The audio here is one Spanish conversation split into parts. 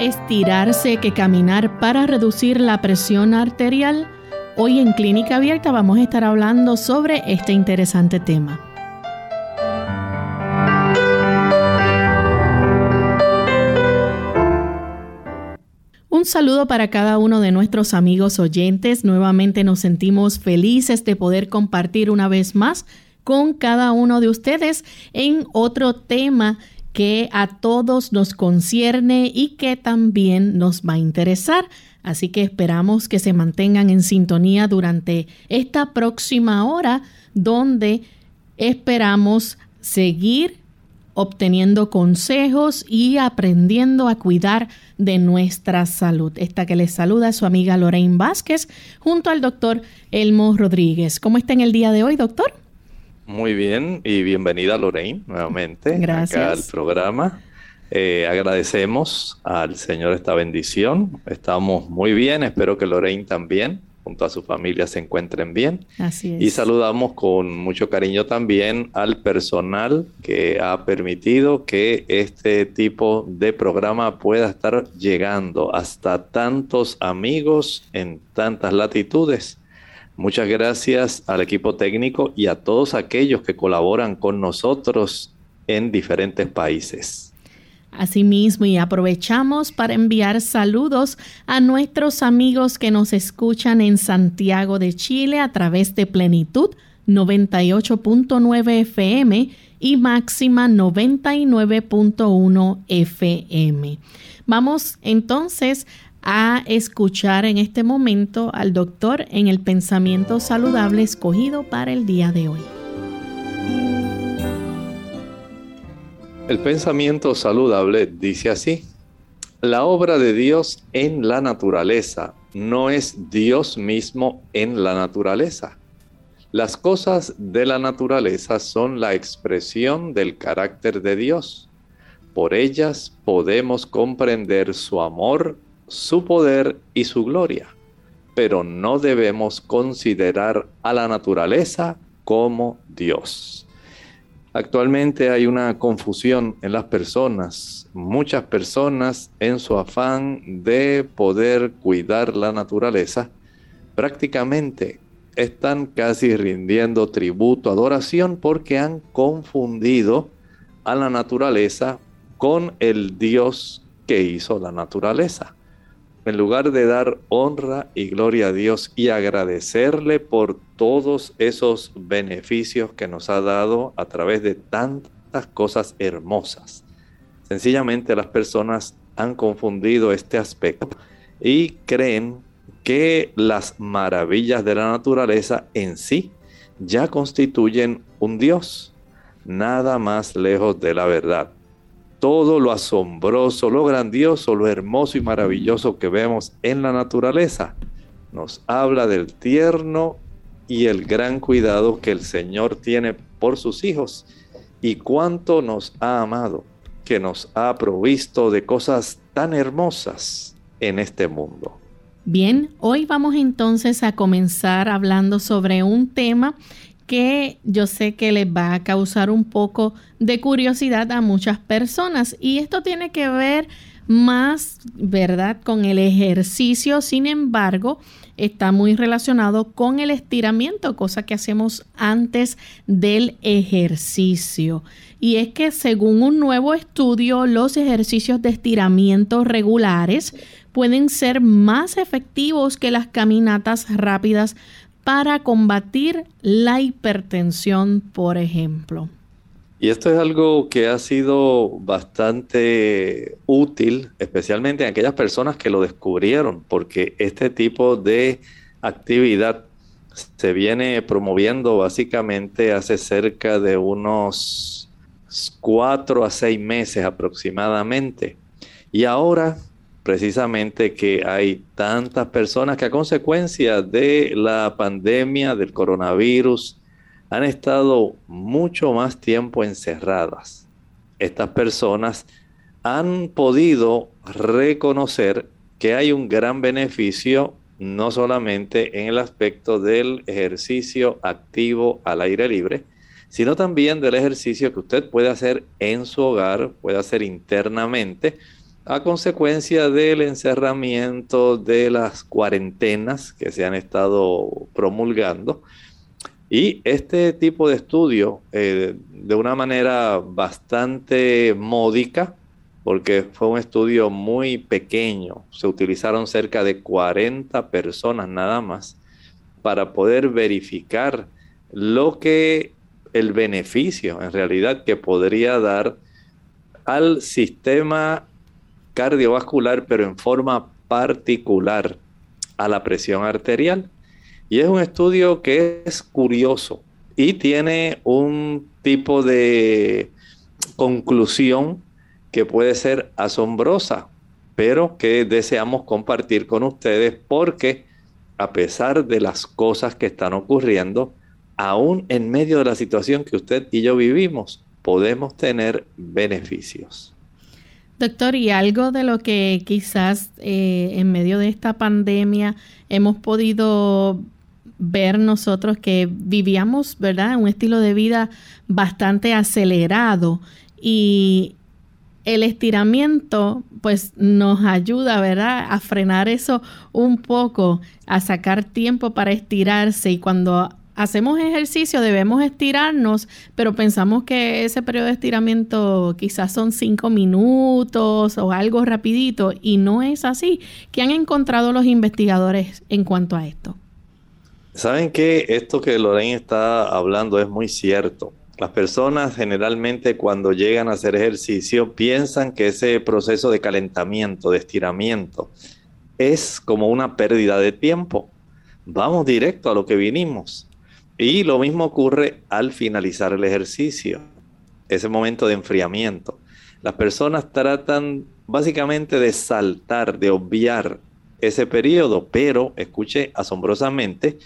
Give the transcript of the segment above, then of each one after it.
Estirarse que caminar para reducir la presión arterial? Hoy en Clínica Abierta vamos a estar hablando sobre este interesante tema. Un saludo para cada uno de nuestros amigos oyentes. Nuevamente nos sentimos felices de poder compartir una vez más con cada uno de ustedes en otro tema que a todos nos concierne y que también nos va a interesar. Así que esperamos que se mantengan en sintonía durante esta próxima hora donde esperamos seguir obteniendo consejos y aprendiendo a cuidar de nuestra salud. Esta que les saluda su amiga Lorraine Vázquez junto al doctor Elmo Rodríguez. ¿Cómo está en el día de hoy, doctor? Muy bien y bienvenida Lorraine nuevamente Gracias. acá al programa. Eh, agradecemos al Señor esta bendición. Estamos muy bien, espero que Lorraine también, junto a su familia, se encuentren bien. Así es. Y saludamos con mucho cariño también al personal que ha permitido que este tipo de programa pueda estar llegando hasta tantos amigos en tantas latitudes. Muchas gracias al equipo técnico y a todos aquellos que colaboran con nosotros en diferentes países. Asimismo, y aprovechamos para enviar saludos a nuestros amigos que nos escuchan en Santiago de Chile a través de Plenitud 98.9 FM y Máxima 99.1 FM. Vamos entonces a escuchar en este momento al doctor en el pensamiento saludable escogido para el día de hoy. El pensamiento saludable dice así, la obra de Dios en la naturaleza no es Dios mismo en la naturaleza. Las cosas de la naturaleza son la expresión del carácter de Dios. Por ellas podemos comprender su amor, su poder y su gloria, pero no debemos considerar a la naturaleza como Dios. Actualmente hay una confusión en las personas. Muchas personas en su afán de poder cuidar la naturaleza, prácticamente están casi rindiendo tributo, adoración, porque han confundido a la naturaleza con el Dios que hizo la naturaleza en lugar de dar honra y gloria a Dios y agradecerle por todos esos beneficios que nos ha dado a través de tantas cosas hermosas. Sencillamente las personas han confundido este aspecto y creen que las maravillas de la naturaleza en sí ya constituyen un Dios, nada más lejos de la verdad todo lo asombroso, lo grandioso, lo hermoso y maravilloso que vemos en la naturaleza. Nos habla del tierno y el gran cuidado que el Señor tiene por sus hijos y cuánto nos ha amado, que nos ha provisto de cosas tan hermosas en este mundo. Bien, hoy vamos entonces a comenzar hablando sobre un tema que yo sé que les va a causar un poco de curiosidad a muchas personas y esto tiene que ver más, ¿verdad?, con el ejercicio, sin embargo, está muy relacionado con el estiramiento, cosa que hacemos antes del ejercicio. Y es que según un nuevo estudio, los ejercicios de estiramiento regulares pueden ser más efectivos que las caminatas rápidas para combatir la hipertensión, por ejemplo. Y esto es algo que ha sido bastante útil, especialmente en aquellas personas que lo descubrieron, porque este tipo de actividad se viene promoviendo básicamente hace cerca de unos cuatro a seis meses aproximadamente. Y ahora, precisamente que hay tantas personas que a consecuencia de la pandemia del coronavirus han estado mucho más tiempo encerradas. Estas personas han podido reconocer que hay un gran beneficio no solamente en el aspecto del ejercicio activo al aire libre, sino también del ejercicio que usted puede hacer en su hogar, puede hacer internamente, a consecuencia del encerramiento de las cuarentenas que se han estado promulgando. Y este tipo de estudio, eh, de una manera bastante módica, porque fue un estudio muy pequeño, se utilizaron cerca de 40 personas nada más para poder verificar lo que el beneficio en realidad que podría dar al sistema cardiovascular, pero en forma particular a la presión arterial. Y es un estudio que es curioso y tiene un tipo de conclusión que puede ser asombrosa, pero que deseamos compartir con ustedes porque a pesar de las cosas que están ocurriendo, aún en medio de la situación que usted y yo vivimos, podemos tener beneficios. Doctor, y algo de lo que quizás eh, en medio de esta pandemia hemos podido ver nosotros que vivíamos, ¿verdad?, un estilo de vida bastante acelerado y el estiramiento pues nos ayuda, ¿verdad?, a frenar eso un poco, a sacar tiempo para estirarse y cuando hacemos ejercicio debemos estirarnos, pero pensamos que ese periodo de estiramiento quizás son cinco minutos o algo rapidito y no es así. ¿Qué han encontrado los investigadores en cuanto a esto? Saben que esto que Lorraine está hablando es muy cierto. Las personas generalmente cuando llegan a hacer ejercicio piensan que ese proceso de calentamiento, de estiramiento, es como una pérdida de tiempo. Vamos directo a lo que vinimos. Y lo mismo ocurre al finalizar el ejercicio, ese momento de enfriamiento. Las personas tratan básicamente de saltar, de obviar ese periodo, pero escuche asombrosamente,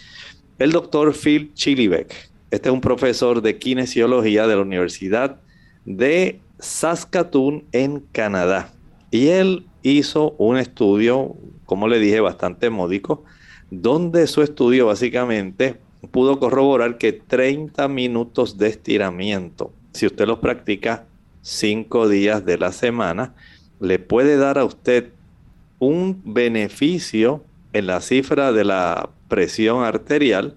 el doctor Phil Chilibeck, este es un profesor de kinesiología de la Universidad de Saskatoon en Canadá. Y él hizo un estudio, como le dije, bastante módico, donde su estudio básicamente pudo corroborar que 30 minutos de estiramiento, si usted los practica cinco días de la semana, le puede dar a usted un beneficio en la cifra de la presión arterial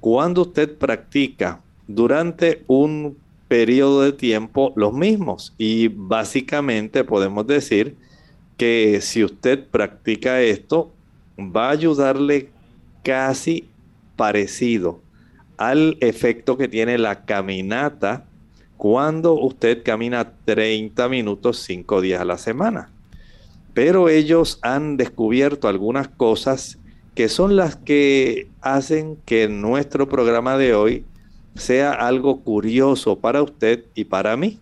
cuando usted practica durante un periodo de tiempo los mismos. Y básicamente podemos decir que si usted practica esto, va a ayudarle casi parecido al efecto que tiene la caminata cuando usted camina 30 minutos 5 días a la semana. Pero ellos han descubierto algunas cosas que son las que hacen que nuestro programa de hoy sea algo curioso para usted y para mí.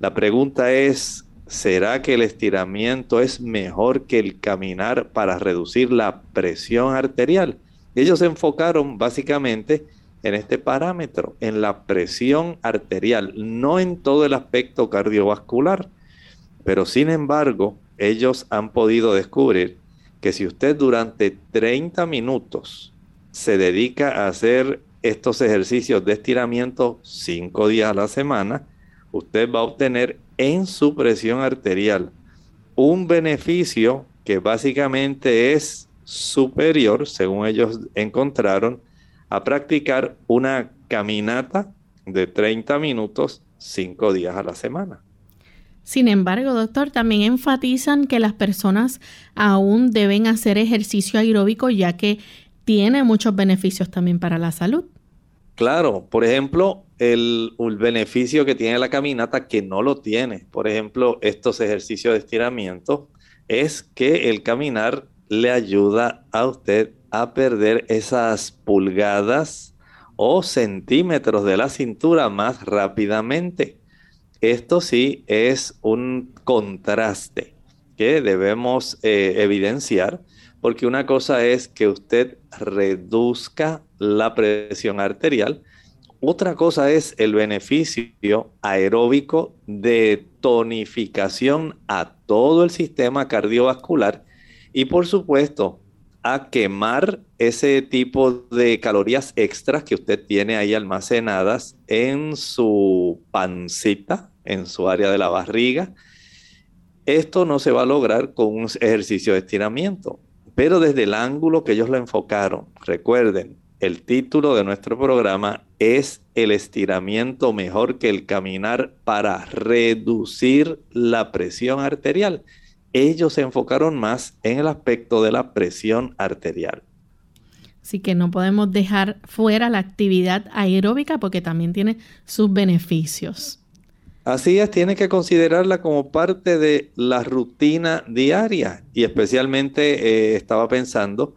La pregunta es, ¿será que el estiramiento es mejor que el caminar para reducir la presión arterial? Ellos se enfocaron básicamente en este parámetro, en la presión arterial, no en todo el aspecto cardiovascular. Pero sin embargo, ellos han podido descubrir que si usted durante 30 minutos se dedica a hacer estos ejercicios de estiramiento 5 días a la semana, usted va a obtener en su presión arterial un beneficio que básicamente es superior, según ellos encontraron, a practicar una caminata de 30 minutos 5 días a la semana. Sin embargo, doctor, también enfatizan que las personas aún deben hacer ejercicio aeróbico ya que tiene muchos beneficios también para la salud. Claro, por ejemplo, el, el, beneficio que tiene la caminata que no lo tiene, por ejemplo, estos ejercicios de estiramiento, es que el caminar le ayuda a usted a perder esas pulgadas o centímetros de la cintura más rápidamente. Esto sí es un contraste que debemos eh, evidenciar porque una cosa es que usted reduzca la presión arterial, otra cosa es el beneficio aeróbico de tonificación a todo el sistema cardiovascular y por supuesto a quemar ese tipo de calorías extras que usted tiene ahí almacenadas en su pancita, en su área de la barriga. Esto no se va a lograr con un ejercicio de estiramiento, pero desde el ángulo que ellos lo enfocaron. Recuerden, el título de nuestro programa es el estiramiento mejor que el caminar para reducir la presión arterial. Ellos se enfocaron más en el aspecto de la presión arterial. Así que no podemos dejar fuera la actividad aeróbica porque también tiene sus beneficios. Así es, tiene que considerarla como parte de la rutina diaria y especialmente eh, estaba pensando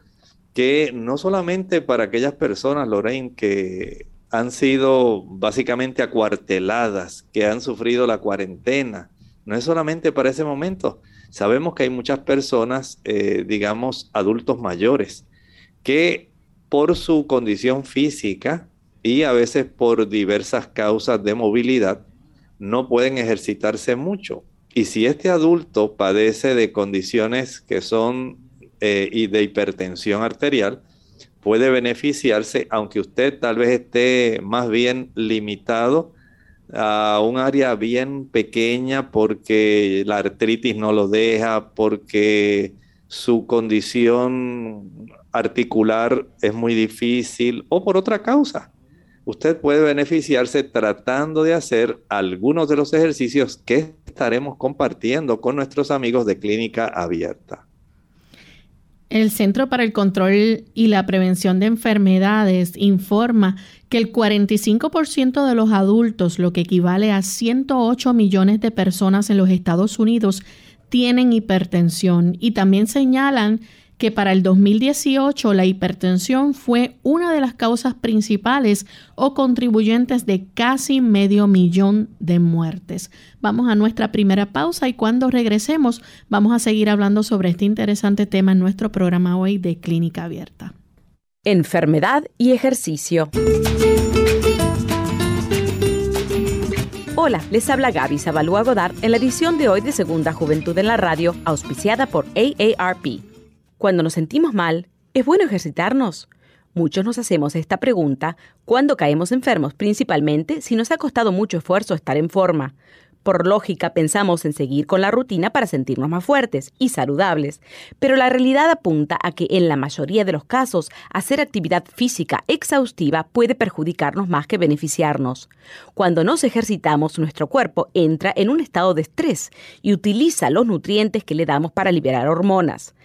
que no solamente para aquellas personas, Lorraine, que han sido básicamente acuarteladas, que han sufrido la cuarentena, no es solamente para ese momento. Sabemos que hay muchas personas, eh, digamos, adultos mayores, que por su condición física y a veces por diversas causas de movilidad, no pueden ejercitarse mucho. Y si este adulto padece de condiciones que son eh, y de hipertensión arterial, puede beneficiarse, aunque usted tal vez esté más bien limitado a un área bien pequeña porque la artritis no lo deja, porque su condición articular es muy difícil o por otra causa. Usted puede beneficiarse tratando de hacer algunos de los ejercicios que estaremos compartiendo con nuestros amigos de Clínica Abierta. El Centro para el Control y la Prevención de Enfermedades informa que el 45% de los adultos, lo que equivale a 108 millones de personas en los Estados Unidos, tienen hipertensión. Y también señalan que para el 2018 la hipertensión fue una de las causas principales o contribuyentes de casi medio millón de muertes. Vamos a nuestra primera pausa y cuando regresemos vamos a seguir hablando sobre este interesante tema en nuestro programa hoy de Clínica Abierta. Enfermedad y ejercicio. Hola, les habla Gaby Zabalúa Godard en la edición de hoy de Segunda Juventud en la Radio, auspiciada por AARP. Cuando nos sentimos mal, ¿es bueno ejercitarnos? Muchos nos hacemos esta pregunta cuando caemos enfermos, principalmente si nos ha costado mucho esfuerzo estar en forma. Por lógica pensamos en seguir con la rutina para sentirnos más fuertes y saludables, pero la realidad apunta a que en la mayoría de los casos hacer actividad física exhaustiva puede perjudicarnos más que beneficiarnos. Cuando nos ejercitamos, nuestro cuerpo entra en un estado de estrés y utiliza los nutrientes que le damos para liberar hormonas.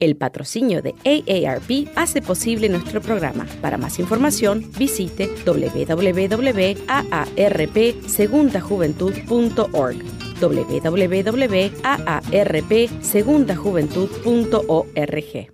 El patrocinio de AARP hace posible nuestro programa. Para más información, visite www.aarpsegundajuventud.org www.aarpsegundajuventud.org.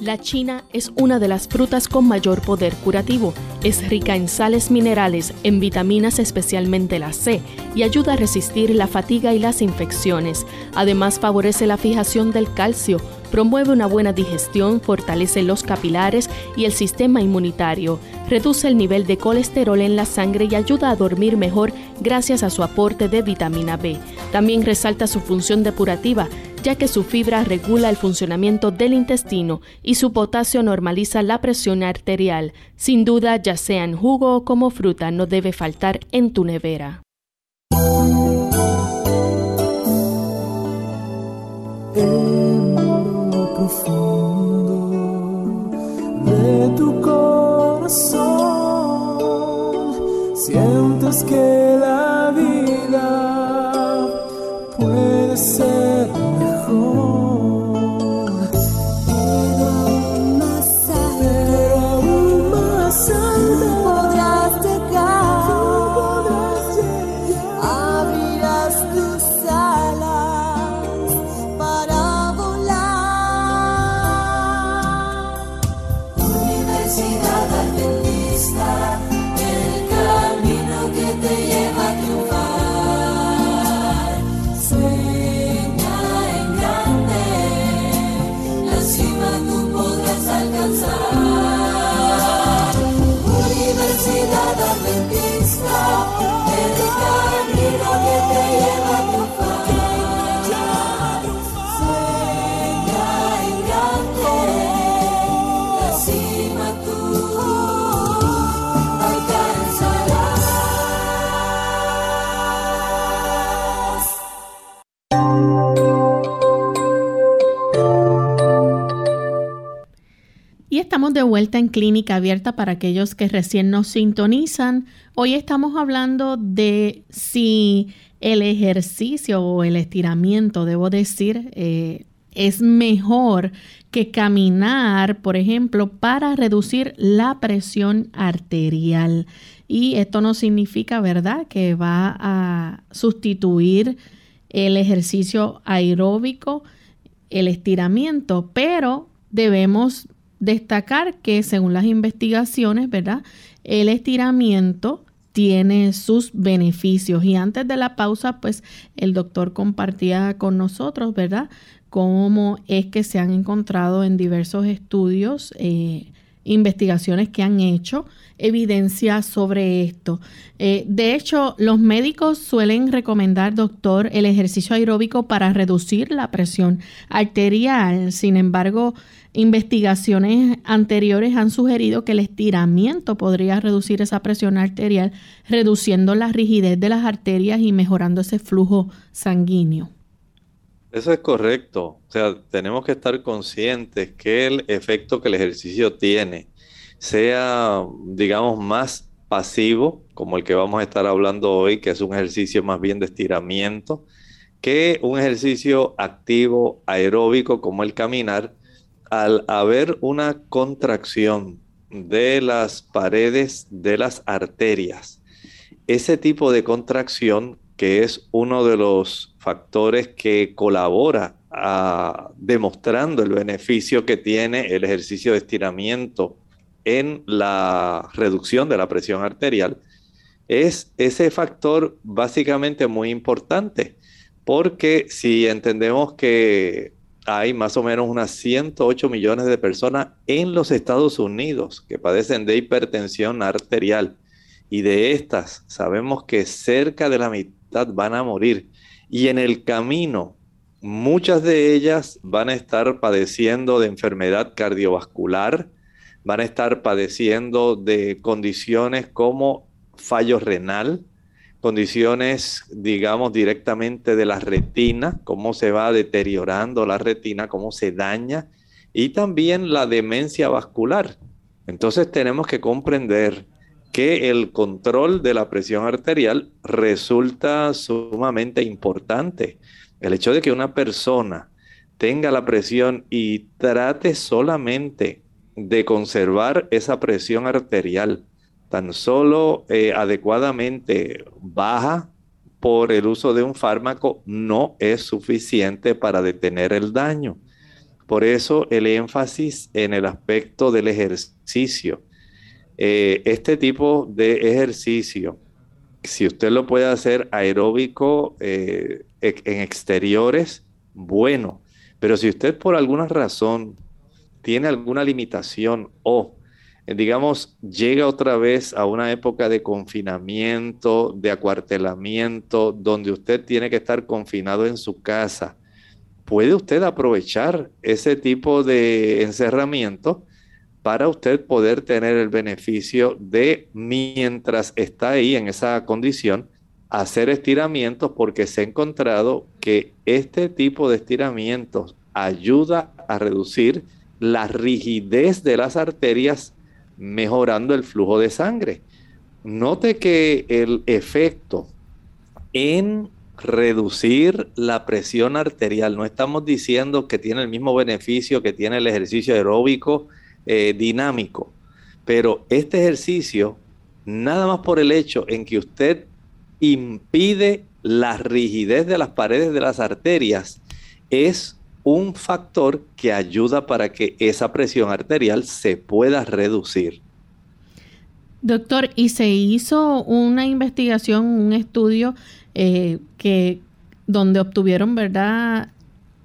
La china es una de las frutas con mayor poder curativo. Es rica en sales minerales, en vitaminas especialmente la C, y ayuda a resistir la fatiga y las infecciones. Además favorece la fijación del calcio, promueve una buena digestión, fortalece los capilares y el sistema inmunitario, reduce el nivel de colesterol en la sangre y ayuda a dormir mejor gracias a su aporte de vitamina B. También resalta su función depurativa, ya que su fibra regula el funcionamiento del intestino y su potasio normaliza la presión arterial. Sin duda, ya sea en jugo o como fruta, no debe faltar en tu nevera. En lo profundo de tu corazón, sientes que la vida puede ser. De vuelta en Clínica Abierta para aquellos que recién nos sintonizan. Hoy estamos hablando de si el ejercicio o el estiramiento, debo decir, eh, es mejor que caminar, por ejemplo, para reducir la presión arterial. Y esto no significa, ¿verdad?, que va a sustituir el ejercicio aeróbico, el estiramiento, pero debemos destacar que según las investigaciones, ¿verdad? El estiramiento tiene sus beneficios. Y antes de la pausa, pues el doctor compartía con nosotros, ¿verdad? Cómo es que se han encontrado en diversos estudios, eh, investigaciones que han hecho, evidencia sobre esto. Eh, de hecho, los médicos suelen recomendar, doctor, el ejercicio aeróbico para reducir la presión arterial. Sin embargo, Investigaciones anteriores han sugerido que el estiramiento podría reducir esa presión arterial, reduciendo la rigidez de las arterias y mejorando ese flujo sanguíneo. Eso es correcto. O sea, tenemos que estar conscientes que el efecto que el ejercicio tiene sea, digamos, más pasivo, como el que vamos a estar hablando hoy, que es un ejercicio más bien de estiramiento, que un ejercicio activo, aeróbico, como el caminar, al haber una contracción de las paredes de las arterias, ese tipo de contracción, que es uno de los factores que colabora a, demostrando el beneficio que tiene el ejercicio de estiramiento en la reducción de la presión arterial, es ese factor básicamente muy importante, porque si entendemos que hay más o menos unas 108 millones de personas en los Estados Unidos que padecen de hipertensión arterial. Y de estas sabemos que cerca de la mitad van a morir. Y en el camino, muchas de ellas van a estar padeciendo de enfermedad cardiovascular, van a estar padeciendo de condiciones como fallo renal, condiciones, digamos, directamente de la retina, cómo se va deteriorando la retina, cómo se daña, y también la demencia vascular. Entonces tenemos que comprender que el control de la presión arterial resulta sumamente importante. El hecho de que una persona tenga la presión y trate solamente de conservar esa presión arterial tan solo eh, adecuadamente baja por el uso de un fármaco no es suficiente para detener el daño. Por eso el énfasis en el aspecto del ejercicio. Eh, este tipo de ejercicio, si usted lo puede hacer aeróbico eh, en exteriores, bueno, pero si usted por alguna razón tiene alguna limitación o digamos, llega otra vez a una época de confinamiento, de acuartelamiento, donde usted tiene que estar confinado en su casa, puede usted aprovechar ese tipo de encerramiento para usted poder tener el beneficio de, mientras está ahí en esa condición, hacer estiramientos porque se ha encontrado que este tipo de estiramientos ayuda a reducir la rigidez de las arterias, mejorando el flujo de sangre. Note que el efecto en reducir la presión arterial, no estamos diciendo que tiene el mismo beneficio que tiene el ejercicio aeróbico eh, dinámico, pero este ejercicio, nada más por el hecho en que usted impide la rigidez de las paredes de las arterias, es un factor que ayuda para que esa presión arterial se pueda reducir. Doctor, ¿y se hizo una investigación, un estudio eh, que donde obtuvieron, verdad,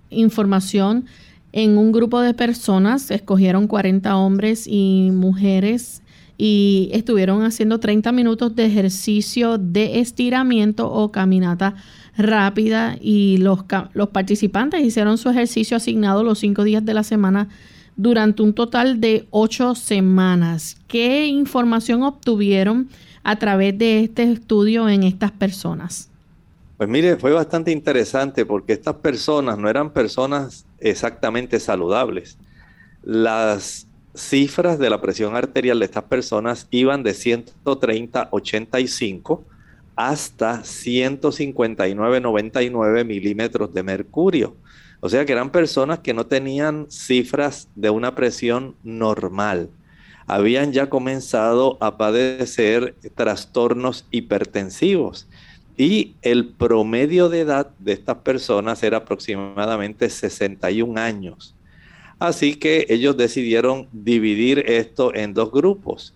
información en un grupo de personas, escogieron 40 hombres y mujeres y estuvieron haciendo 30 minutos de ejercicio de estiramiento o caminata rápida y los, los participantes hicieron su ejercicio asignado los cinco días de la semana durante un total de ocho semanas. ¿Qué información obtuvieron a través de este estudio en estas personas? Pues mire, fue bastante interesante porque estas personas no eran personas exactamente saludables. Las cifras de la presión arterial de estas personas iban de 130 a 85 hasta 159,99 milímetros de mercurio. O sea que eran personas que no tenían cifras de una presión normal. Habían ya comenzado a padecer trastornos hipertensivos. Y el promedio de edad de estas personas era aproximadamente 61 años. Así que ellos decidieron dividir esto en dos grupos.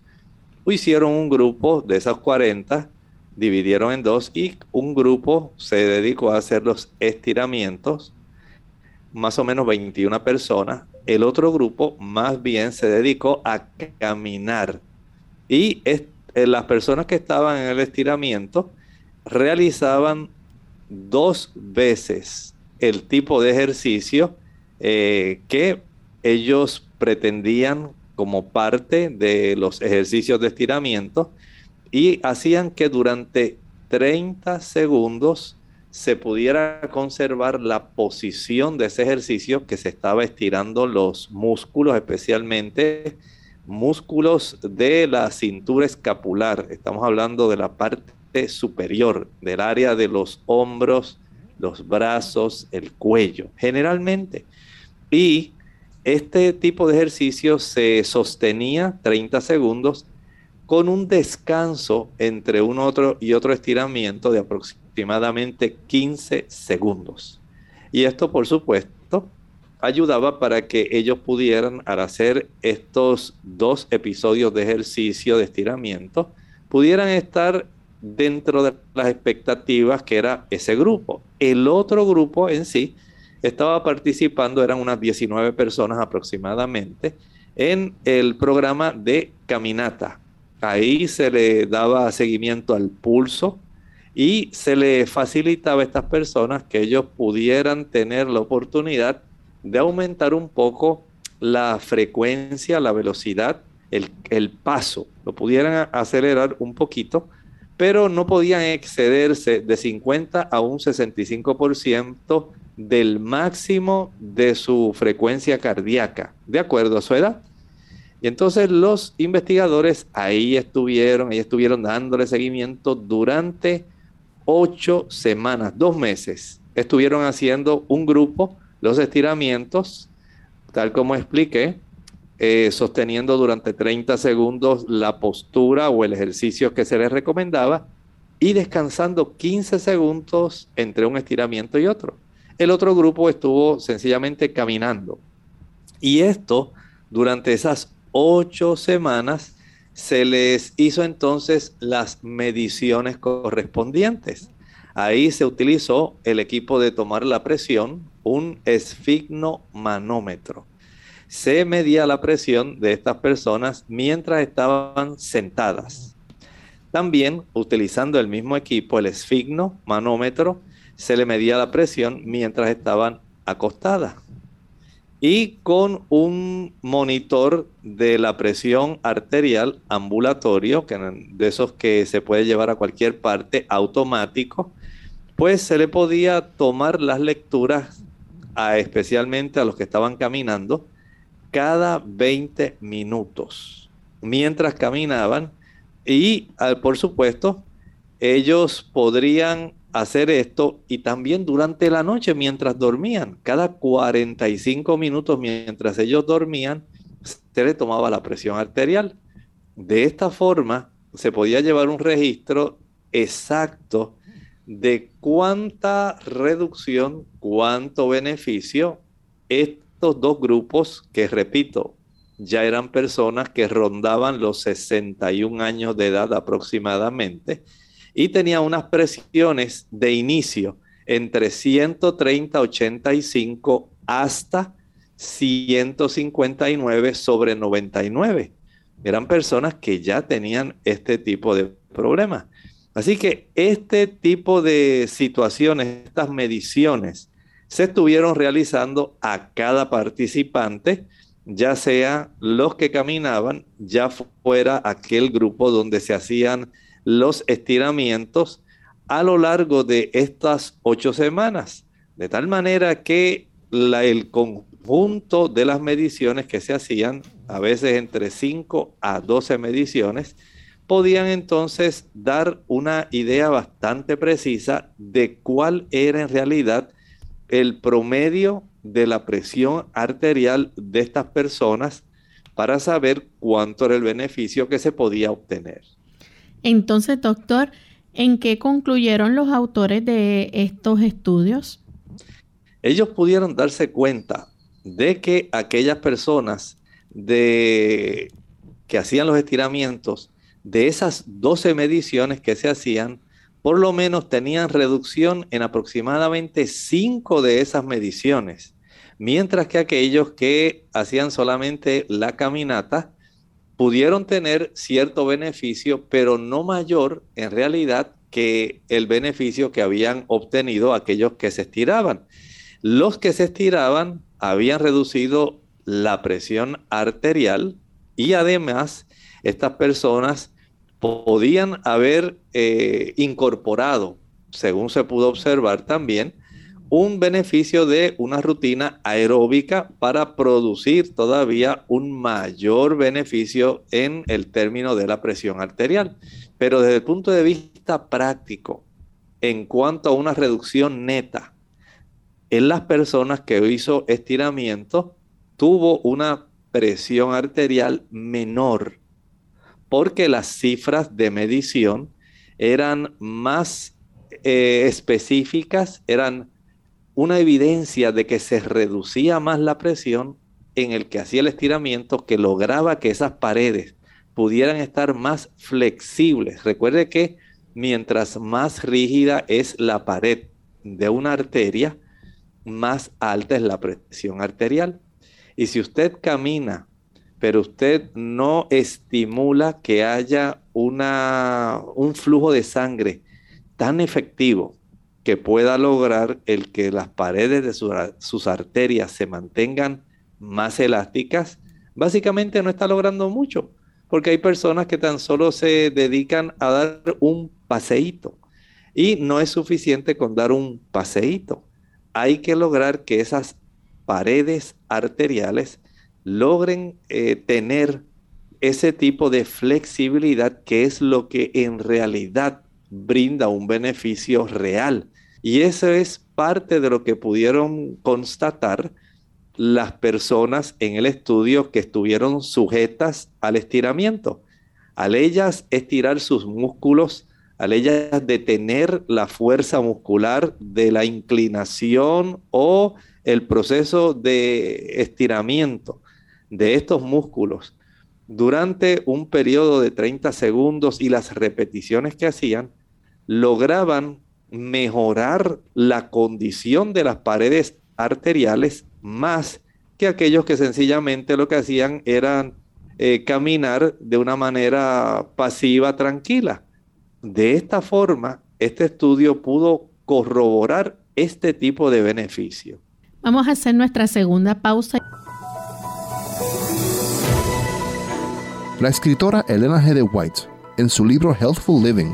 Hicieron un grupo de esas 40 dividieron en dos y un grupo se dedicó a hacer los estiramientos, más o menos 21 personas. El otro grupo más bien se dedicó a caminar. Y eh, las personas que estaban en el estiramiento realizaban dos veces el tipo de ejercicio eh, que ellos pretendían como parte de los ejercicios de estiramiento y hacían que durante 30 segundos se pudiera conservar la posición de ese ejercicio que se estaba estirando los músculos, especialmente músculos de la cintura escapular. Estamos hablando de la parte superior, del área de los hombros, los brazos, el cuello, generalmente. Y este tipo de ejercicio se sostenía 30 segundos con un descanso entre un otro y otro estiramiento de aproximadamente 15 segundos. Y esto, por supuesto, ayudaba para que ellos pudieran, al hacer estos dos episodios de ejercicio de estiramiento, pudieran estar dentro de las expectativas que era ese grupo. El otro grupo en sí estaba participando, eran unas 19 personas aproximadamente, en el programa de caminata Ahí se le daba seguimiento al pulso y se le facilitaba a estas personas que ellos pudieran tener la oportunidad de aumentar un poco la frecuencia, la velocidad, el, el paso, lo pudieran acelerar un poquito, pero no podían excederse de 50 a un 65% del máximo de su frecuencia cardíaca, de acuerdo a su edad. Y entonces los investigadores ahí estuvieron, ahí estuvieron dándole seguimiento durante ocho semanas, dos meses. Estuvieron haciendo un grupo, los estiramientos, tal como expliqué, eh, sosteniendo durante 30 segundos la postura o el ejercicio que se les recomendaba y descansando 15 segundos entre un estiramiento y otro. El otro grupo estuvo sencillamente caminando. Y esto durante esas ocho semanas, se les hizo entonces las mediciones correspondientes. Ahí se utilizó el equipo de tomar la presión, un esfignomanómetro. Se medía la presión de estas personas mientras estaban sentadas. También, utilizando el mismo equipo, el esfignomanómetro, se le medía la presión mientras estaban acostadas y con un monitor de la presión arterial ambulatorio, que de esos que se puede llevar a cualquier parte, automático, pues se le podía tomar las lecturas especialmente a los que estaban caminando, cada 20 minutos mientras caminaban. Y por supuesto ellos podrían hacer esto y también durante la noche mientras dormían. Cada 45 minutos mientras ellos dormían se le tomaba la presión arterial. De esta forma se podía llevar un registro exacto de cuánta reducción, cuánto beneficio estos dos grupos, que repito, ya eran personas que rondaban los 61 años de edad aproximadamente y tenían unas presiones de inicio entre 130, 85 hasta 159 sobre 99. Eran personas que ya tenían este tipo de problemas. Así que este tipo de situaciones, estas mediciones, se estuvieron realizando a cada participante, ya sea los que caminaban, ya fuera aquel grupo donde se hacían los estiramientos a lo largo de estas ocho semanas, de tal manera que el conjunto de las mediciones que se hacían, a veces entre 5 a 12 mediciones, podían entonces dar una idea bastante precisa de cuál era en realidad el promedio de la presión arterial de estas personas para saber cuánto era el beneficio que se podía obtener. Entonces, doctor, ¿en qué concluyeron los autores de estos estudios? Ellos pudieron darse cuenta de que aquellas personas de, que hacían los estiramientos de esas 12 mediciones que se hacían, por lo menos tenían reducción en aproximadamente 5 de esas mediciones, mientras que aquellos que hacían solamente la caminata pudieron tener cierto beneficio, pero no mayor en realidad que el beneficio que habían obtenido aquellos que se estiraban. Los que se estiraban habían reducido la presión arterial y además estas personas podían haber eh, incorporado, según se pudo observar también, un beneficio de una rutina aeróbica para producir todavía un mayor beneficio en el término de la presión arterial. Pero desde el punto de vista práctico, en cuanto a una reducción neta, en las personas que hizo estiramiento, tuvo una presión arterial menor porque las cifras de medición eran más eh, específicas, eran una evidencia de que se reducía más la presión en el que hacía el estiramiento, que lograba que esas paredes pudieran estar más flexibles. Recuerde que mientras más rígida es la pared de una arteria, más alta es la presión arterial. Y si usted camina pero usted no estimula que haya una, un flujo de sangre tan efectivo que pueda lograr el que las paredes de sus arterias se mantengan más elásticas, básicamente no está logrando mucho, porque hay personas que tan solo se dedican a dar un paseíto y no es suficiente con dar un paseíto. Hay que lograr que esas paredes arteriales logren eh, tener ese tipo de flexibilidad que es lo que en realidad brinda un beneficio real. Y eso es parte de lo que pudieron constatar las personas en el estudio que estuvieron sujetas al estiramiento. Al ellas estirar sus músculos, al ellas detener la fuerza muscular de la inclinación o el proceso de estiramiento, de estos músculos durante un periodo de 30 segundos y las repeticiones que hacían, lograban mejorar la condición de las paredes arteriales más que aquellos que sencillamente lo que hacían era eh, caminar de una manera pasiva, tranquila. De esta forma, este estudio pudo corroborar este tipo de beneficio. Vamos a hacer nuestra segunda pausa. La escritora Elena G. de White, en su libro Healthful Living,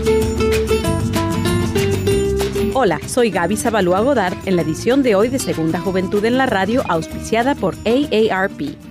Hola, soy Gaby Zabalúa Godard en la edición de hoy de Segunda Juventud en la Radio, auspiciada por AARP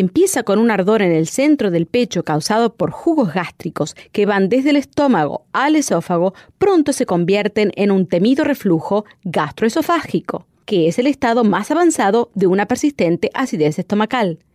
empieza con un ardor en el centro del pecho causado por jugos gástricos que van desde el estómago al esófago, pronto se convierten en un temido reflujo gastroesofágico, que es el estado más avanzado de una persistente acidez estomacal.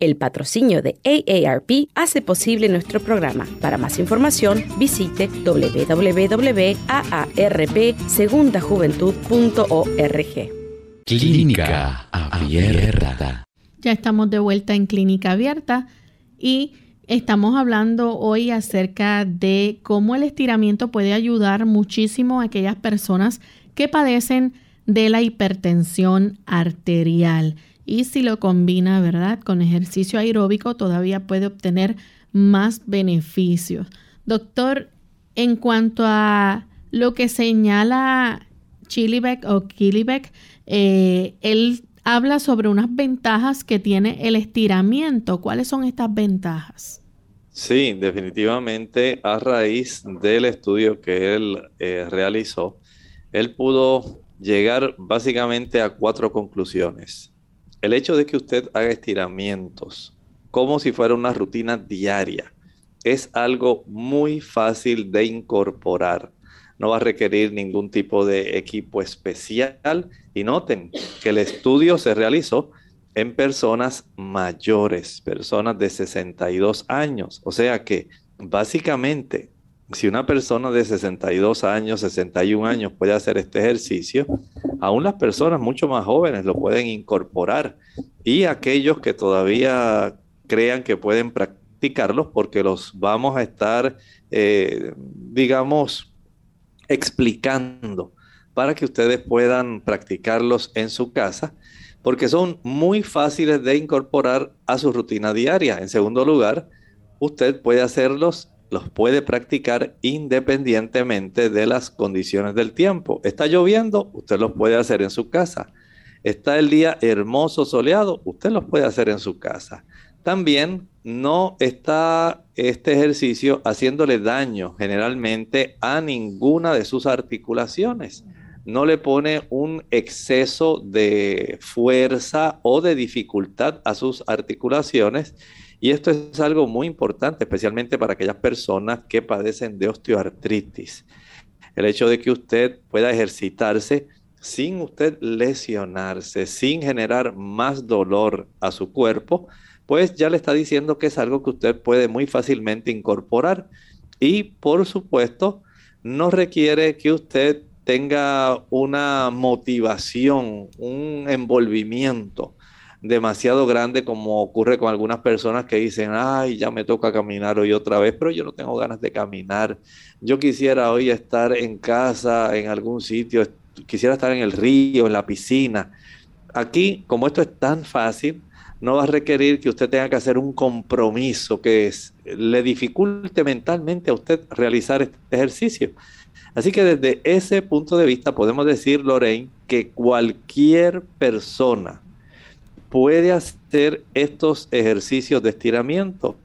El patrocinio de AARP hace posible nuestro programa. Para más información, visite www.aarpsegundajuventud.org. Clínica Abierta. Ya estamos de vuelta en Clínica Abierta y estamos hablando hoy acerca de cómo el estiramiento puede ayudar muchísimo a aquellas personas que padecen de la hipertensión arterial y si lo combina, ¿verdad? Con ejercicio aeróbico todavía puede obtener más beneficios. Doctor, en cuanto a lo que señala Chilibeck o Kilibeck, eh, él habla sobre unas ventajas que tiene el estiramiento. ¿Cuáles son estas ventajas? Sí, definitivamente a raíz del estudio que él eh, realizó, él pudo llegar básicamente a cuatro conclusiones el hecho de que usted haga estiramientos como si fuera una rutina diaria es algo muy fácil de incorporar. No va a requerir ningún tipo de equipo especial. Y noten que el estudio se realizó en personas mayores, personas de 62 años. O sea que básicamente si una persona de 62 años, 61 años puede hacer este ejercicio, aún las personas mucho más jóvenes lo pueden incorporar y aquellos que todavía crean que pueden practicarlos porque los vamos a estar, eh, digamos, explicando para que ustedes puedan practicarlos en su casa porque son muy fáciles de incorporar a su rutina diaria. En segundo lugar, usted puede hacerlos los puede practicar independientemente de las condiciones del tiempo. Está lloviendo, usted los puede hacer en su casa. Está el día hermoso, soleado, usted los puede hacer en su casa. También no está este ejercicio haciéndole daño generalmente a ninguna de sus articulaciones. No le pone un exceso de fuerza o de dificultad a sus articulaciones y esto es algo muy importante, especialmente para aquellas personas que padecen de osteoartritis. El hecho de que usted pueda ejercitarse sin usted lesionarse, sin generar más dolor a su cuerpo, pues ya le está diciendo que es algo que usted puede muy fácilmente incorporar. Y por supuesto, no requiere que usted tenga una motivación, un envolvimiento demasiado grande como ocurre con algunas personas que dicen, ay, ya me toca caminar hoy otra vez, pero yo no tengo ganas de caminar. Yo quisiera hoy estar en casa, en algún sitio, quisiera estar en el río, en la piscina. Aquí, como esto es tan fácil, no va a requerir que usted tenga que hacer un compromiso que es, le dificulte mentalmente a usted realizar este ejercicio. Así que desde ese punto de vista podemos decir, Lorraine, que cualquier persona puede hacer estos ejercicios de estiramiento.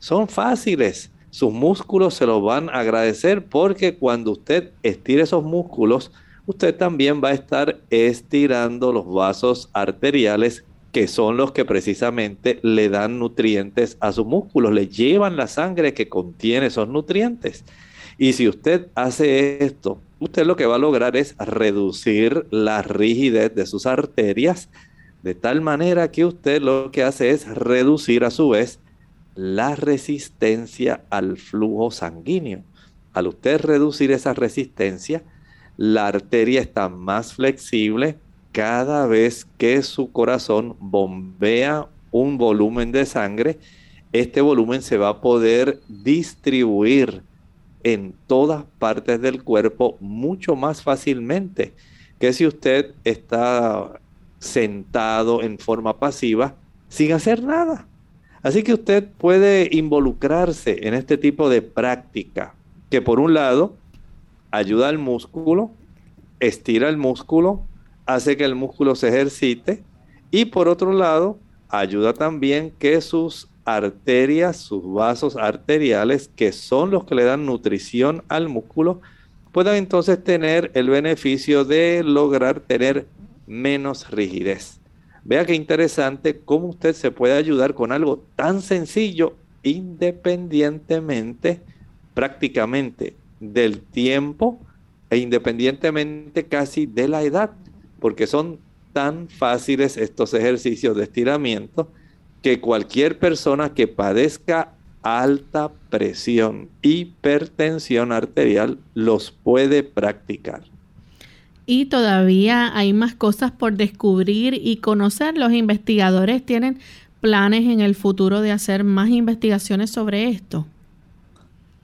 Son fáciles, sus músculos se los van a agradecer porque cuando usted estire esos músculos, usted también va a estar estirando los vasos arteriales que son los que precisamente le dan nutrientes a sus músculos, le llevan la sangre que contiene esos nutrientes. Y si usted hace esto, usted lo que va a lograr es reducir la rigidez de sus arterias, de tal manera que usted lo que hace es reducir a su vez la resistencia al flujo sanguíneo. Al usted reducir esa resistencia, la arteria está más flexible, cada vez que su corazón bombea un volumen de sangre, este volumen se va a poder distribuir en todas partes del cuerpo mucho más fácilmente que si usted está sentado en forma pasiva sin hacer nada. Así que usted puede involucrarse en este tipo de práctica que por un lado ayuda al músculo, estira el músculo, hace que el músculo se ejercite y por otro lado ayuda también que sus arterias, sus vasos arteriales, que son los que le dan nutrición al músculo, puedan entonces tener el beneficio de lograr tener menos rigidez. Vea qué interesante cómo usted se puede ayudar con algo tan sencillo independientemente prácticamente del tiempo e independientemente casi de la edad porque son tan fáciles estos ejercicios de estiramiento que cualquier persona que padezca alta presión, hipertensión arterial, los puede practicar. Y todavía hay más cosas por descubrir y conocer. Los investigadores tienen planes en el futuro de hacer más investigaciones sobre esto.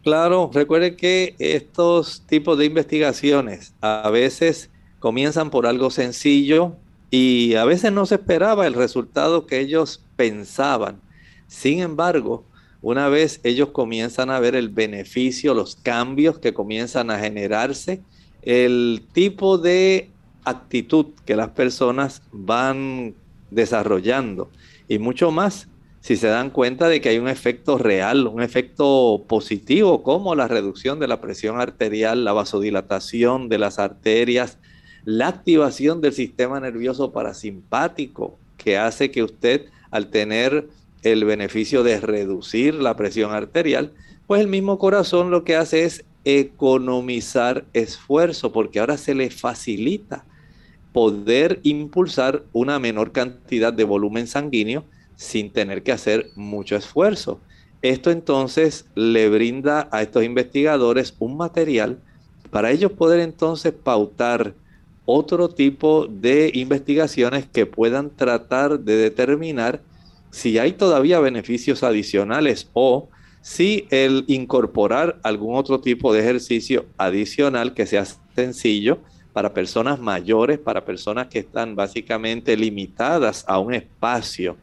Claro, recuerde que estos tipos de investigaciones a veces comienzan por algo sencillo y a veces no se esperaba el resultado que ellos pensaban. Sin embargo, una vez ellos comienzan a ver el beneficio, los cambios que comienzan a generarse, el tipo de actitud que las personas van desarrollando. Y mucho más si se dan cuenta de que hay un efecto real, un efecto positivo como la reducción de la presión arterial, la vasodilatación de las arterias, la activación del sistema nervioso parasimpático, que hace que usted, al tener el beneficio de reducir la presión arterial, pues el mismo corazón lo que hace es economizar esfuerzo, porque ahora se le facilita poder impulsar una menor cantidad de volumen sanguíneo sin tener que hacer mucho esfuerzo. Esto entonces le brinda a estos investigadores un material para ellos poder entonces pautar otro tipo de investigaciones que puedan tratar de determinar si hay todavía beneficios adicionales o si el incorporar algún otro tipo de ejercicio adicional que sea sencillo para personas mayores, para personas que están básicamente limitadas a un espacio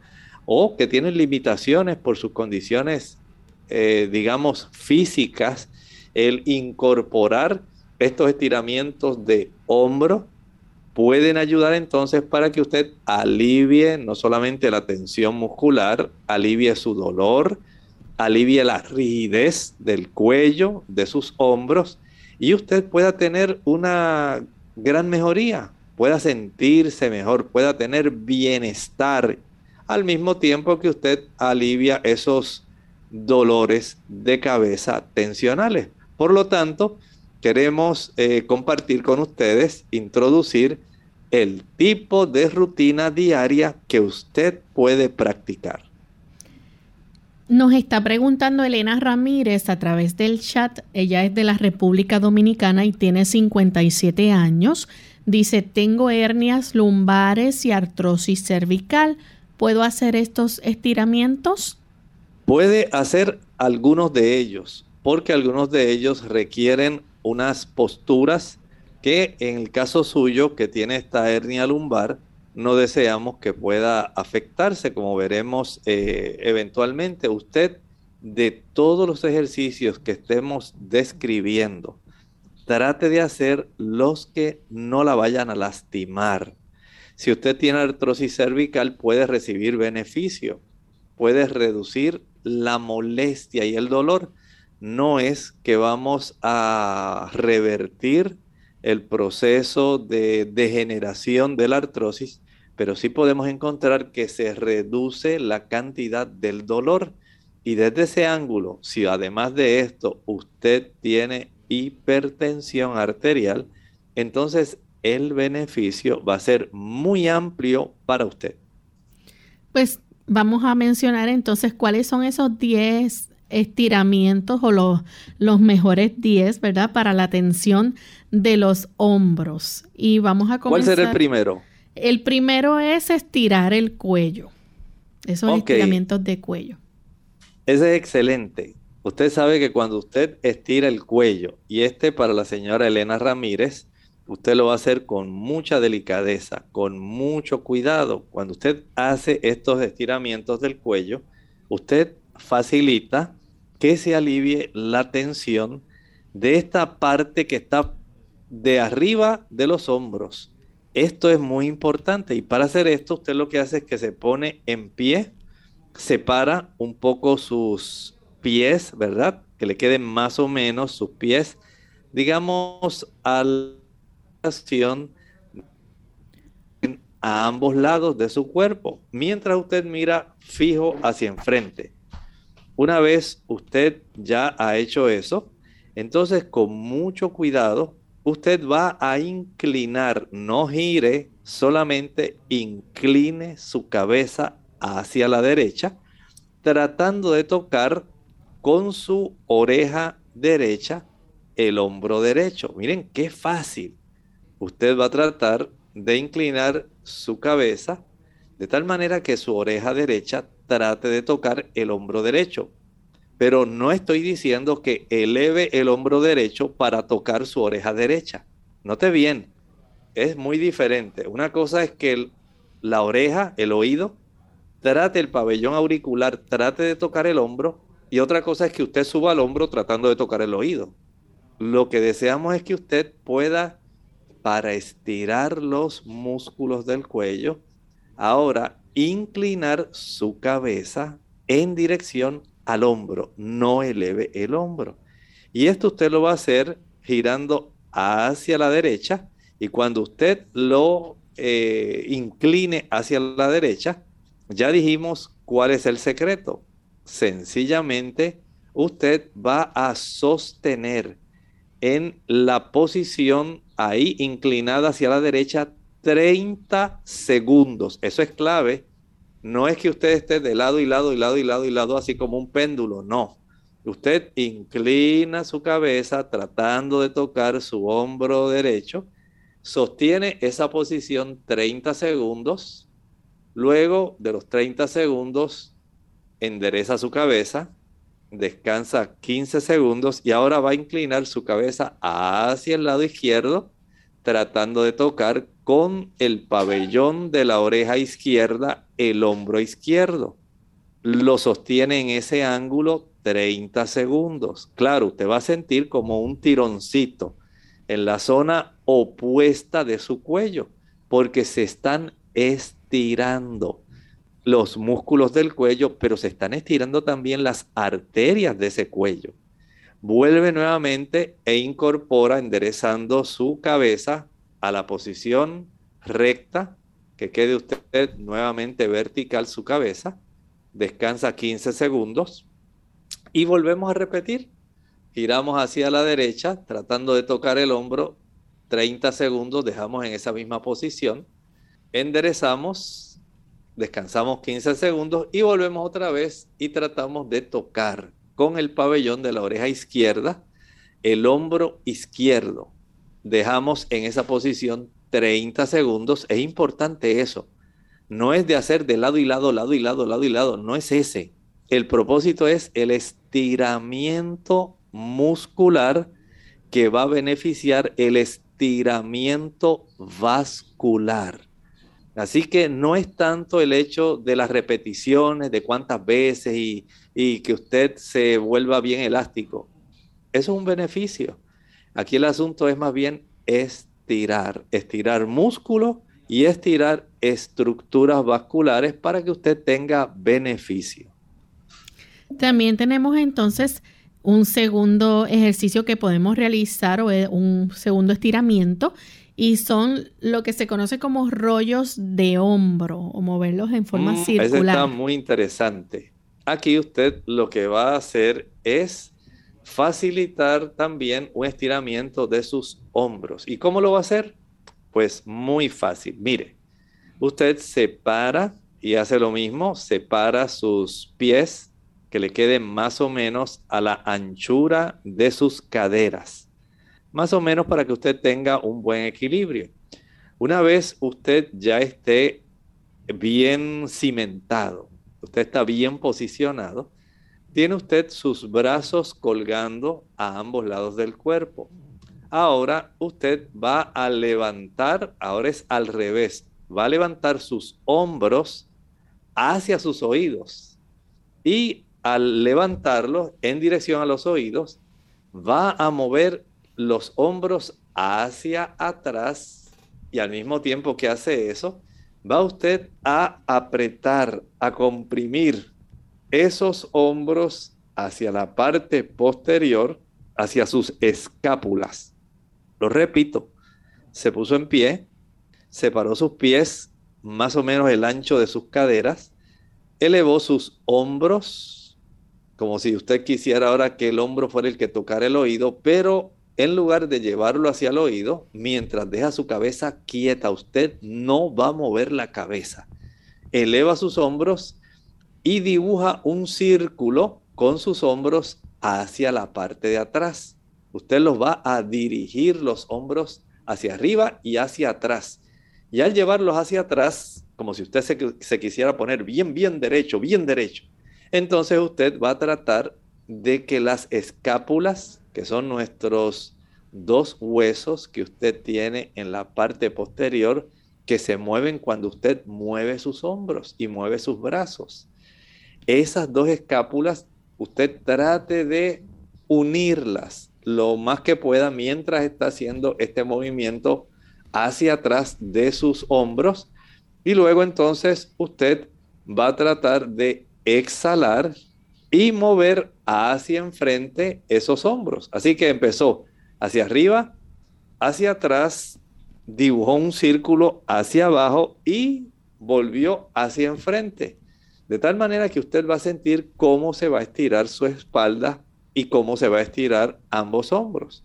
o que tienen limitaciones por sus condiciones, eh, digamos, físicas, el incorporar estos estiramientos de hombro pueden ayudar entonces para que usted alivie no solamente la tensión muscular, alivie su dolor, alivie la rigidez del cuello, de sus hombros y usted pueda tener una gran mejoría, pueda sentirse mejor, pueda tener bienestar al mismo tiempo que usted alivia esos dolores de cabeza tensionales. Por lo tanto, queremos eh, compartir con ustedes, introducir el tipo de rutina diaria que usted puede practicar. Nos está preguntando Elena Ramírez a través del chat. Ella es de la República Dominicana y tiene 57 años. Dice, tengo hernias lumbares y artrosis cervical. ¿Puedo hacer estos estiramientos? Puede hacer algunos de ellos, porque algunos de ellos requieren unas posturas que en el caso suyo, que tiene esta hernia lumbar, no deseamos que pueda afectarse, como veremos eh, eventualmente. Usted, de todos los ejercicios que estemos describiendo, trate de hacer los que no la vayan a lastimar. Si usted tiene artrosis cervical, puede recibir beneficio, puede reducir la molestia y el dolor, no es que vamos a revertir el proceso de degeneración de la artrosis, pero sí podemos encontrar que se reduce la cantidad del dolor. Y desde ese ángulo, si además de esto usted tiene hipertensión arterial, entonces el beneficio va a ser muy amplio para usted. Pues vamos a mencionar entonces cuáles son esos 10 estiramientos o los, los mejores 10, ¿verdad? Para la tensión de los hombros. Y vamos a comenzar. ¿Cuál será el primero? El primero es estirar el cuello. Esos estiramientos de cuello. Ese es excelente. Usted sabe que cuando usted estira el cuello, y este para la señora Elena Ramírez, usted lo va a hacer con mucha delicadeza, con mucho cuidado. Cuando usted hace estos estiramientos del cuello, usted facilita que se alivie la tensión de esta parte que está de arriba de los hombros. Esto es muy importante y para hacer esto usted lo que hace es que se pone en pie, separa un poco sus pies, ¿verdad? Que le queden más o menos sus pies, digamos, a la a ambos lados de su cuerpo, mientras usted mira fijo hacia enfrente. Una vez usted ya ha hecho eso, entonces con mucho cuidado usted va a inclinar, no gire, solamente incline su cabeza hacia la derecha, tratando de tocar con su oreja derecha el hombro derecho. Miren qué fácil. Usted va a tratar de inclinar su cabeza de tal manera que su oreja derecha trate de tocar el hombro derecho. Pero no estoy diciendo que eleve el hombro derecho para tocar su oreja derecha. Note bien, es muy diferente. Una cosa es que la oreja, el oído, trate el pabellón auricular, trate de tocar el hombro. Y otra cosa es que usted suba al hombro tratando de tocar el oído. Lo que deseamos es que usted pueda, para estirar los músculos del cuello, ahora inclinar su cabeza en dirección al hombro, no eleve el hombro. Y esto usted lo va a hacer girando hacia la derecha y cuando usted lo eh, incline hacia la derecha, ya dijimos cuál es el secreto. Sencillamente, usted va a sostener en la posición ahí inclinada hacia la derecha 30 segundos. Eso es clave no es que usted esté de lado y lado y lado y lado y lado así como un péndulo, no. Usted inclina su cabeza tratando de tocar su hombro derecho, sostiene esa posición 30 segundos, luego de los 30 segundos endereza su cabeza, descansa 15 segundos y ahora va a inclinar su cabeza hacia el lado izquierdo, tratando de tocar con el pabellón de la oreja izquierda el hombro izquierdo. Lo sostiene en ese ángulo 30 segundos. Claro, usted va a sentir como un tironcito en la zona opuesta de su cuello, porque se están estirando los músculos del cuello, pero se están estirando también las arterias de ese cuello. Vuelve nuevamente e incorpora enderezando su cabeza a la posición recta, que quede usted nuevamente vertical su cabeza, descansa 15 segundos. Y volvemos a repetir. Giramos hacia la derecha tratando de tocar el hombro. 30 segundos, dejamos en esa misma posición, enderezamos, descansamos 15 segundos y volvemos otra vez y tratamos de tocar con el pabellón de la oreja izquierda el hombro izquierdo dejamos en esa posición 30 segundos. Es importante eso. No es de hacer de lado y lado, lado y lado, lado y lado. No es ese. El propósito es el estiramiento muscular que va a beneficiar el estiramiento vascular. Así que no es tanto el hecho de las repeticiones, de cuántas veces y, y que usted se vuelva bien elástico. Eso es un beneficio. Aquí el asunto es más bien estirar, estirar músculo y estirar estructuras vasculares para que usted tenga beneficio. También tenemos entonces Un segundo ejercicio que podemos realizar o un segundo estiramiento y son lo que se conoce como rollos de hombro o moverlos en forma mm, circular. Eso está muy interesante. Aquí usted lo que va a hacer es facilitar también un estiramiento de sus hombros. ¿Y cómo lo va a hacer? Pues muy fácil. Mire, usted separa y hace lo mismo, separa sus pies que le queden más o menos a la anchura de sus caderas. Más o menos para que usted tenga un buen equilibrio. Una vez usted ya esté bien cimentado, usted está bien posicionado, tiene usted sus brazos colgando a ambos lados del cuerpo. Ahora usted va a levantar, ahora es al revés, va a levantar sus hombros hacia sus oídos y al levantarlos en dirección a los oídos, va a mover los hombros hacia atrás y al mismo tiempo que hace eso, va usted a apretar, a comprimir esos hombros hacia la parte posterior, hacia sus escápulas. Lo repito, se puso en pie, separó sus pies más o menos el ancho de sus caderas, elevó sus hombros, como si usted quisiera ahora que el hombro fuera el que tocara el oído, pero en lugar de llevarlo hacia el oído, mientras deja su cabeza quieta, usted no va a mover la cabeza. Eleva sus hombros y dibuja un círculo con sus hombros hacia la parte de atrás. Usted los va a dirigir los hombros hacia arriba y hacia atrás. Y al llevarlos hacia atrás, como si usted se, quisiera poner bien, bien derecho, bien derecho, entonces usted va a tratar de que las escápulas, que son nuestros dos huesos que usted tiene en la parte posterior, que se mueven cuando usted mueve sus hombros y mueve sus brazos. Esas dos escápulas, usted trate de unirlas lo más que pueda mientras está haciendo este movimiento hacia atrás de sus hombros. Y luego entonces usted va a tratar de exhalar y mover hacia enfrente esos hombros. Así que empezó hacia arriba, hacia atrás, dibujó un círculo hacia abajo y volvió hacia enfrente. De tal manera que usted va a sentir cómo se va a estirar su espalda y cómo se va a estirar ambos hombros.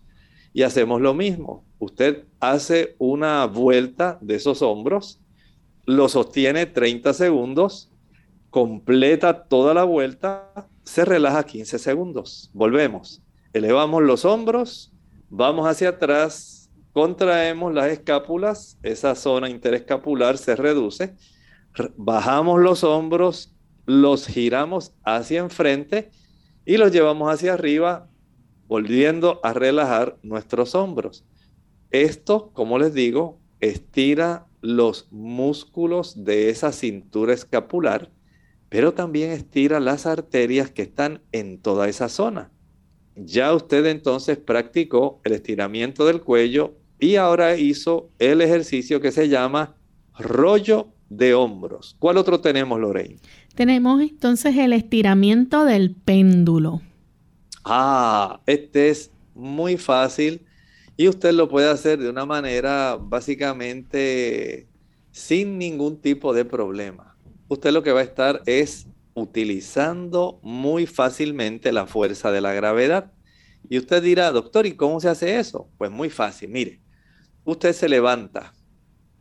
Y hacemos lo mismo. Usted hace una vuelta de esos hombros, lo sostiene 30 segundos, completa toda la vuelta, se relaja 15 segundos. Volvemos. Elevamos los hombros, vamos hacia atrás, contraemos las escápulas, esa zona interescapular se reduce, bajamos los hombros, los giramos hacia enfrente y los llevamos hacia arriba, volviendo a relajar nuestros hombros. Esto, como les digo, estira los músculos de esa cintura escapular, pero también estira las arterias que están en toda esa zona. Ya usted entonces practicó el estiramiento del cuello y ahora hizo el ejercicio que se llama rollo de hombros. ¿Cuál otro tenemos, Lorraine? Tenemos entonces el estiramiento del péndulo. Ah, este es muy fácil y usted lo puede hacer de una manera básicamente sin ningún tipo de problema. Usted lo que va a estar es utilizando muy fácilmente la fuerza de la gravedad. Y usted dirá, doctor, ¿y cómo se hace eso? Pues muy fácil, mire, usted se levanta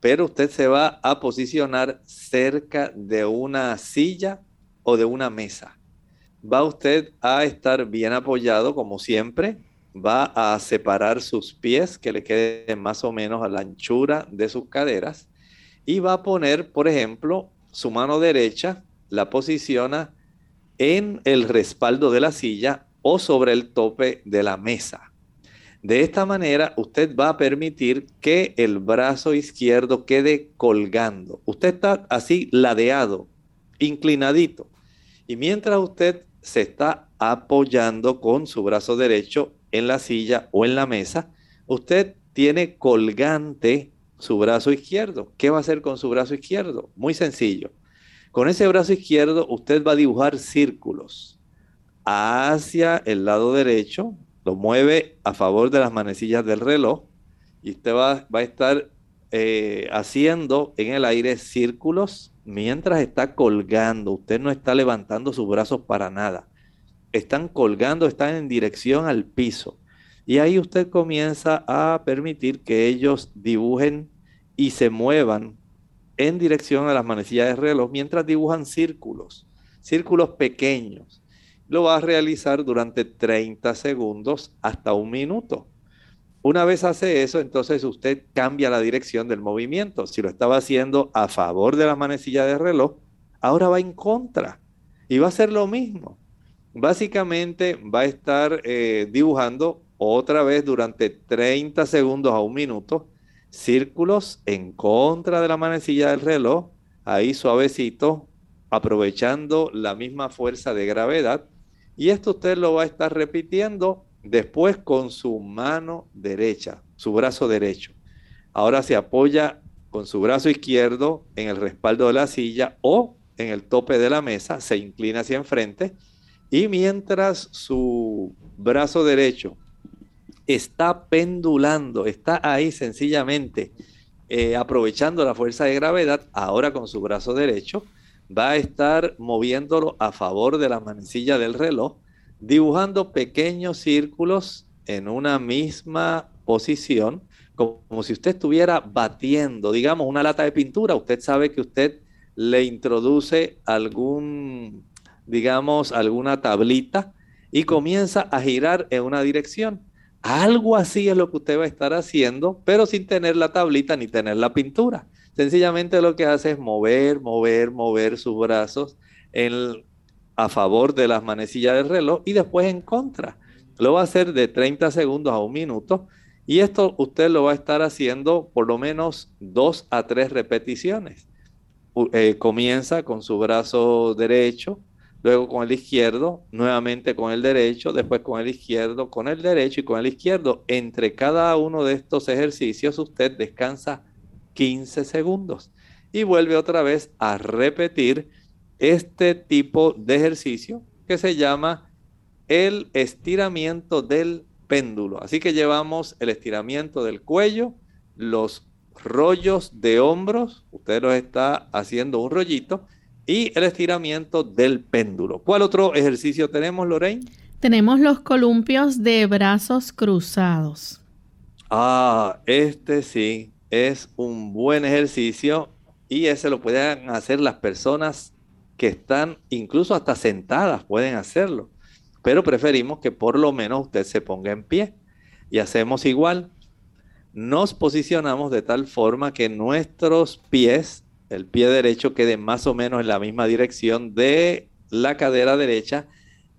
pero usted se va a posicionar cerca de una silla o de una mesa. Va usted a estar bien apoyado como siempre, va a separar sus pies que le queden más o menos a la anchura de sus caderas y va a poner, por ejemplo, su mano derecha, la posiciona en el respaldo de la silla o sobre el tope de la mesa. De esta manera, usted va a permitir que el brazo izquierdo quede colgando. Usted está así ladeado, inclinadito. Y mientras usted se está apoyando con su brazo derecho en la silla o en la mesa, usted tiene colgante su brazo izquierdo. ¿Qué va a hacer con su brazo izquierdo? Muy sencillo. Con ese brazo izquierdo usted va a dibujar círculos hacia el lado derecho, lo mueve a favor de las manecillas del reloj y usted va, va a estar eh, haciendo en el aire círculos mientras está colgando. Usted no está levantando sus brazos para nada. Están colgando, están en dirección al piso. Y ahí usted comienza a permitir que ellos dibujen y se muevan en dirección a las manecillas del reloj mientras dibujan círculos, círculos pequeños. Lo va a realizar durante 30 segundos hasta un minuto. Una vez hace eso, entonces usted cambia la dirección del movimiento. Si lo estaba haciendo a favor de la manecilla del reloj, ahora va en contra y va a hacer lo mismo. Básicamente va a estar eh, dibujando otra vez durante 30 segundos a un minuto círculos en contra de la manecilla del reloj, ahí suavecito, aprovechando la misma fuerza de gravedad. Y esto usted lo va a estar repitiendo Después con su mano derecha, su brazo derecho. Ahora se apoya con su brazo izquierdo en el respaldo de la silla o en el tope de la mesa, se inclina hacia enfrente y mientras su brazo derecho está pendulando, está ahí sencillamente eh, aprovechando la fuerza de gravedad, ahora con su brazo derecho, va a estar moviéndolo a favor de la manecilla del reloj dibujando pequeños círculos en una misma posición, como, si usted estuviera batiendo, digamos, una lata de pintura. Usted sabe que usted le introduce algún, digamos, alguna tablita y comienza a girar en una dirección. Algo así es lo que usted va a estar haciendo, pero sin tener la tablita ni tener la pintura. Sencillamente lo que hace es mover, mover, mover sus brazos a favor de las manecillas del reloj y después en contra. Lo va a hacer de 30 segundos a un minuto y esto usted lo va a estar haciendo por lo menos dos a tres repeticiones. Eh, comienza con su brazo derecho, luego con el izquierdo, nuevamente con el derecho, después con el izquierdo, con el derecho y con el izquierdo. Entre cada uno de estos ejercicios usted descansa 15 segundos y vuelve otra vez a repetir este tipo de ejercicio que se llama el estiramiento del péndulo. Así que llevamos el estiramiento del cuello, los rollos de hombros, usted lo está haciendo un rollito, y el estiramiento del péndulo. ¿Cuál otro ejercicio tenemos, Lorraine? Tenemos los columpios de brazos cruzados. Ah, este sí es un buen ejercicio y ese lo pueden hacer las personas que están incluso hasta sentadas, pueden hacerlo. Pero preferimos que por lo menos usted se ponga en pie. Y hacemos igual. Nos posicionamos de tal forma que nuestros pies, el pie derecho quede más o menos en la misma dirección de la cadera derecha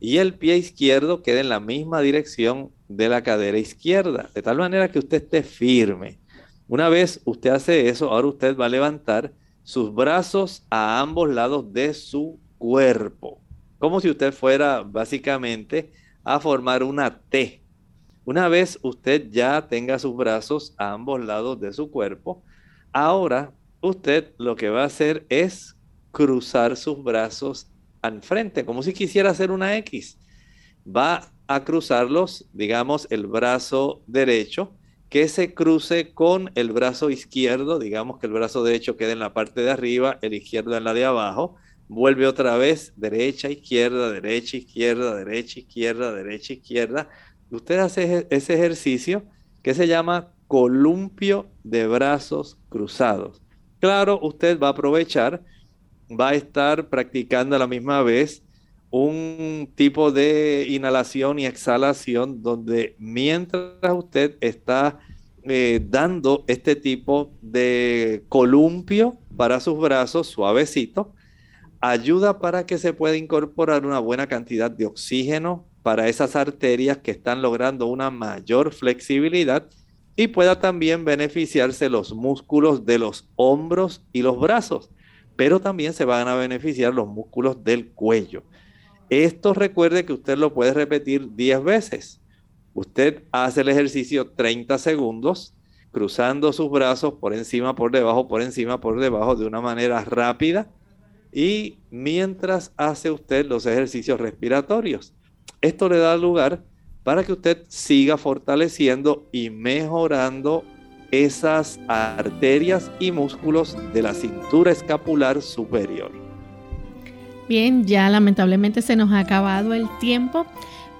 y el pie izquierdo quede en la misma dirección de la cadera izquierda, de tal manera que usted esté firme. Una vez usted hace eso, ahora usted va a levantar sus brazos a ambos lados de su cuerpo, como si usted fuera básicamente a formar una T. Una vez usted ya tenga sus brazos a ambos lados de su cuerpo, ahora usted lo que va a hacer es cruzar sus brazos al frente, como si quisiera hacer una X. Va a cruzarlos, digamos, el brazo derecho que se cruce con el brazo izquierdo, digamos que el brazo derecho quede en la parte de arriba, el izquierdo en la de abajo, vuelve otra vez derecha, izquierda, derecha, izquierda, derecha, izquierda, derecha, izquierda. Usted hace ese ejercicio que se llama columpio de brazos cruzados. Claro, usted va a aprovechar, va a estar practicando a la misma vez un tipo de inhalación y exhalación donde mientras usted está eh, dando este tipo de columpio para sus brazos suavecito, ayuda para que se pueda incorporar una buena cantidad de oxígeno para esas arterias que están logrando una mayor flexibilidad y pueda también beneficiarse los músculos de los hombros y los brazos, pero también se van a beneficiar los músculos del cuello. Esto recuerde que usted lo puede repetir 10 veces. Usted hace el ejercicio 30 segundos, cruzando sus brazos por encima, por debajo, por encima, por debajo, de una manera rápida. Y mientras hace usted los ejercicios respiratorios, esto le da lugar para que usted siga fortaleciendo y mejorando esas arterias y músculos de la cintura escapular superior. Bien, ya lamentablemente se nos ha acabado el tiempo,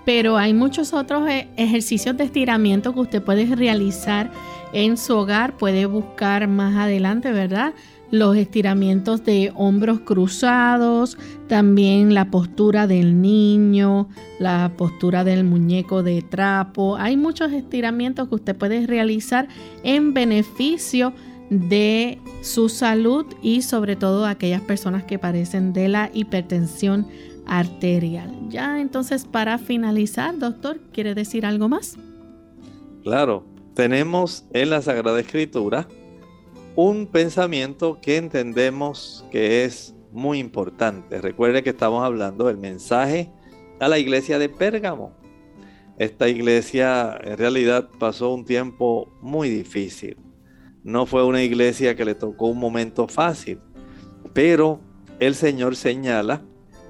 pero hay muchos otros e-, ejercicios de estiramiento que usted puede realizar en su hogar, puede buscar más adelante, ¿verdad? Los estiramientos de hombros cruzados, también la postura del niño, la postura del muñeco de trapo. Hay muchos estiramientos que usted puede realizar en beneficio de su salud y sobre todo aquellas personas que padecen de la hipertensión arterial. Ya entonces para finalizar, doctor, ¿quiere decir algo más? Claro, tenemos en la Sagrada Escritura un pensamiento que entendemos que es muy importante. Recuerde que estamos hablando del mensaje a la iglesia de Pérgamo. Esta iglesia en realidad pasó un tiempo muy difícil. No fue una iglesia que le tocó un momento fácil, pero el Señor señala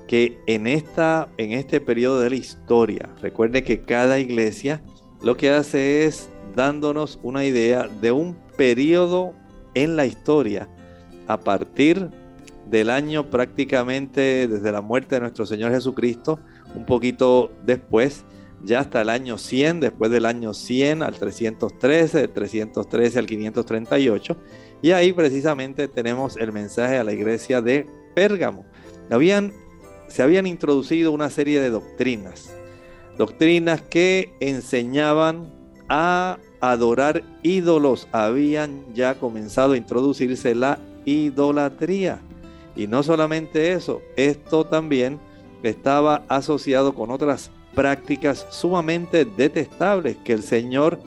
que en, esta, en este periodo de la historia, recuerde que cada iglesia lo que hace es dándonos una idea de un periodo en la historia a partir del año prácticamente desde la muerte de nuestro Señor Jesucristo, un poquito después, ya hasta el año 100, después del año 100 al 313, del 313 al 538, y ahí precisamente tenemos el mensaje a la iglesia de Pérgamo. Habían, se habían introducido una serie de doctrinas, doctrinas que enseñaban a adorar ídolos, habían ya comenzado a introducirse la idolatría. Y no solamente eso, esto también estaba asociado con otras prácticas sumamente detestables que el Señor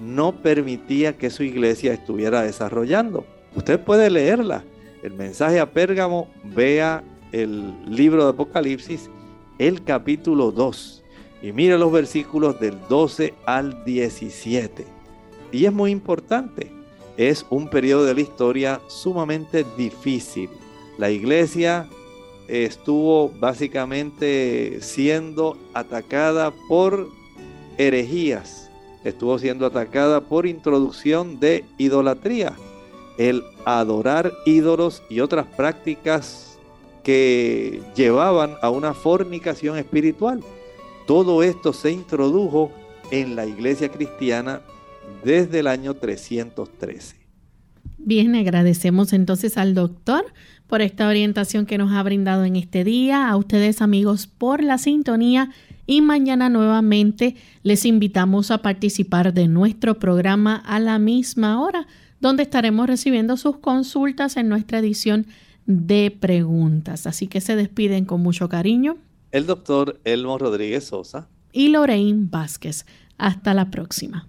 no permitía que su iglesia estuviera desarrollando. Usted puede leerla. El mensaje a Pérgamo, vea el libro de Apocalipsis, el capítulo 2, y mire los versículos del 12 al 17. Y es muy importante. Es un periodo de la historia sumamente difícil. La iglesia estuvo básicamente siendo atacada por herejías, estuvo siendo atacada por introducción de idolatría, el adorar ídolos y otras prácticas que llevaban a una fornicación espiritual. Todo esto se introdujo en la iglesia cristiana desde el año 313. Bien, agradecemos entonces al doctor por esta orientación que nos ha brindado en este día, a ustedes amigos por la sintonía y mañana nuevamente les invitamos a participar de nuestro programa a la misma hora, donde estaremos recibiendo sus consultas en nuestra edición de preguntas. Así que se despiden con mucho cariño. El doctor Elmo Rodríguez Sosa y Lorraine Vázquez. Hasta la próxima.